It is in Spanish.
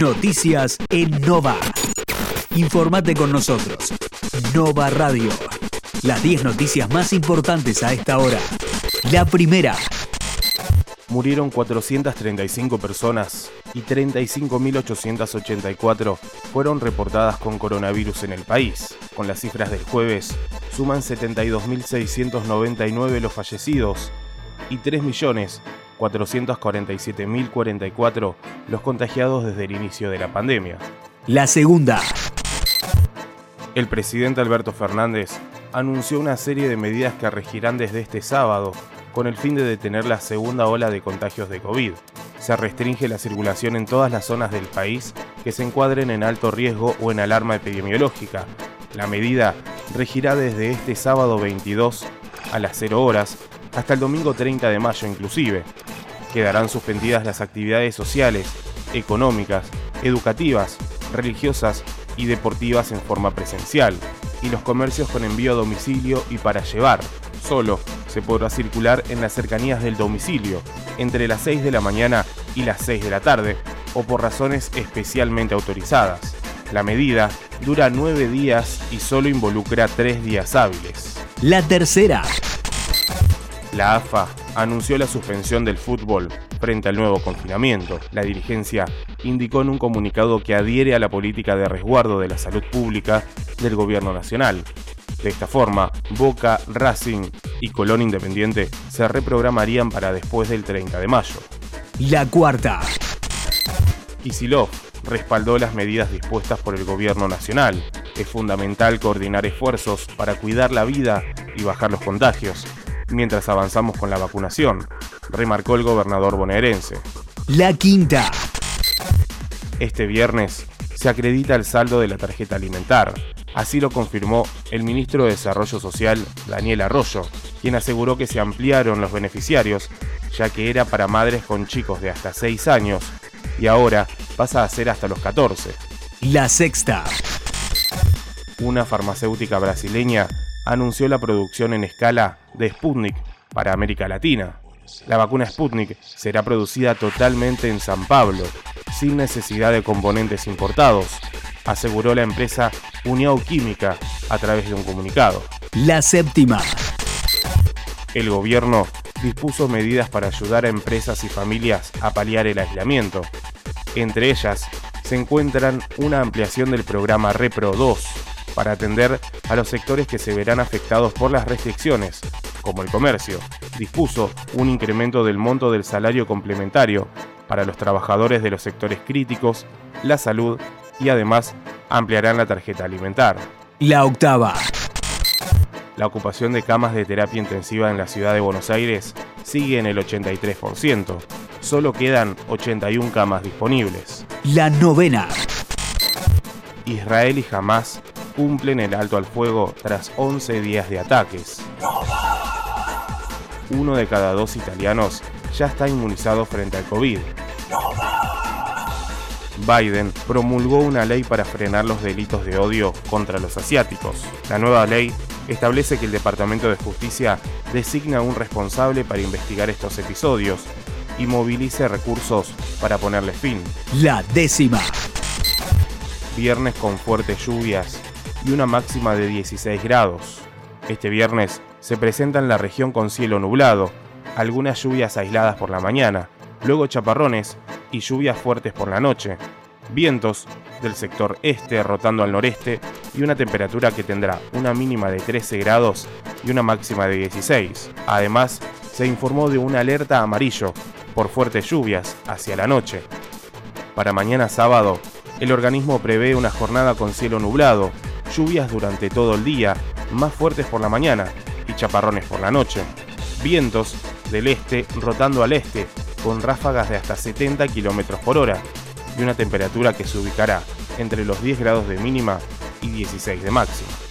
Noticias en Nova. Informate con nosotros. Nova Radio. Las 10 noticias más importantes a esta hora. La primera. Murieron 435 personas y 35.884 fueron reportadas con coronavirus en el país. Con las cifras del jueves, suman 72.699 los fallecidos y 3.447.044 los contagiados desde el inicio de la pandemia. La segunda. El presidente Alberto Fernández anunció una serie de medidas que regirán desde este sábado con el fin de detener la segunda ola de contagios de COVID. Se restringe la circulación en todas las zonas del país que se encuadren en alto riesgo o en alarma epidemiológica. La medida regirá desde este sábado 22 a las 0 horas hasta el domingo 30 de mayo inclusive. Quedarán suspendidas las actividades sociales, económicas, educativas, religiosas y deportivas en forma presencial, y los comercios con envío a domicilio y para llevar. Solo se podrá circular en las cercanías del domicilio, entre las 6 de la mañana y las 6 de la tarde, o por razones especialmente autorizadas. La medida dura 9 días y solo involucra 3 días hábiles. La tercera. La AFA anunció la suspensión del fútbol frente al nuevo confinamiento. La dirigencia indicó en un comunicado que adhiere a la política de resguardo de la salud pública del gobierno nacional. De esta forma, Boca, Racing y Colón Independiente se reprogramarían para después del 30 de mayo. La cuarta. Isilov respaldó las medidas dispuestas por el gobierno nacional. Es fundamental coordinar esfuerzos para cuidar la vida y bajar los contagios, mientras avanzamos con la vacunación, remarcó el gobernador bonaerense. La quinta. Este viernes se acredita el saldo de la tarjeta alimentar. Así lo confirmó el ministro de Desarrollo Social, Daniel Arroyo, quien aseguró que se ampliaron los beneficiarios, ya que era para madres con chicos de hasta 6 años y ahora pasa a ser hasta los 14. La sexta. Una farmacéutica brasileña anunció la producción en escala de Sputnik para América Latina. La vacuna Sputnik será producida totalmente en San Pablo, sin necesidad de componentes importados, aseguró la empresa Uniao Química a través de un comunicado. La séptima. El gobierno dispuso medidas para ayudar a empresas y familias a paliar el aislamiento. Entre ellas se encuentran una ampliación del programa Repro 2 para atender a los sectores que se verán afectados por las restricciones, como el comercio. Dispuso un incremento del monto del salario complementario para los trabajadores de los sectores críticos, la salud y además ampliarán la tarjeta alimentar. La octava. La ocupación de camas de terapia intensiva en la ciudad de Buenos Aires sigue en el 83%. Solo quedan 81 camas disponibles. La novena. Israel y Hamas cumplen el alto al fuego tras 11 días de ataques. Uno de cada dos italianos ya está inmunizado frente al COVID. Biden promulgó una ley para frenar los delitos de odio contra los asiáticos. La nueva ley establece que el Departamento de Justicia designa un responsable para investigar estos episodios y movilice recursos para ponerle fin. La décima. Viernes con fuertes lluvias y una máxima de 16 grados. Este viernes se presenta en la región con cielo nublado, algunas lluvias aisladas por la mañana, luego chaparrones y lluvias fuertes por la noche. Vientos del sector este rotando al noreste y una temperatura que tendrá una mínima de 13 grados y una máxima de 16. Además, se informó de una alerta amarillo por fuertes lluvias hacia la noche. Para mañana sábado, el organismo prevé una jornada con cielo nublado, lluvias durante todo el día, más fuertes por la mañana chaparrones por la noche. Vientos del este rotando al este, con ráfagas de hasta 70 km por hora y una temperatura que se ubicará entre los 10 grados de mínima y 16 de máxima.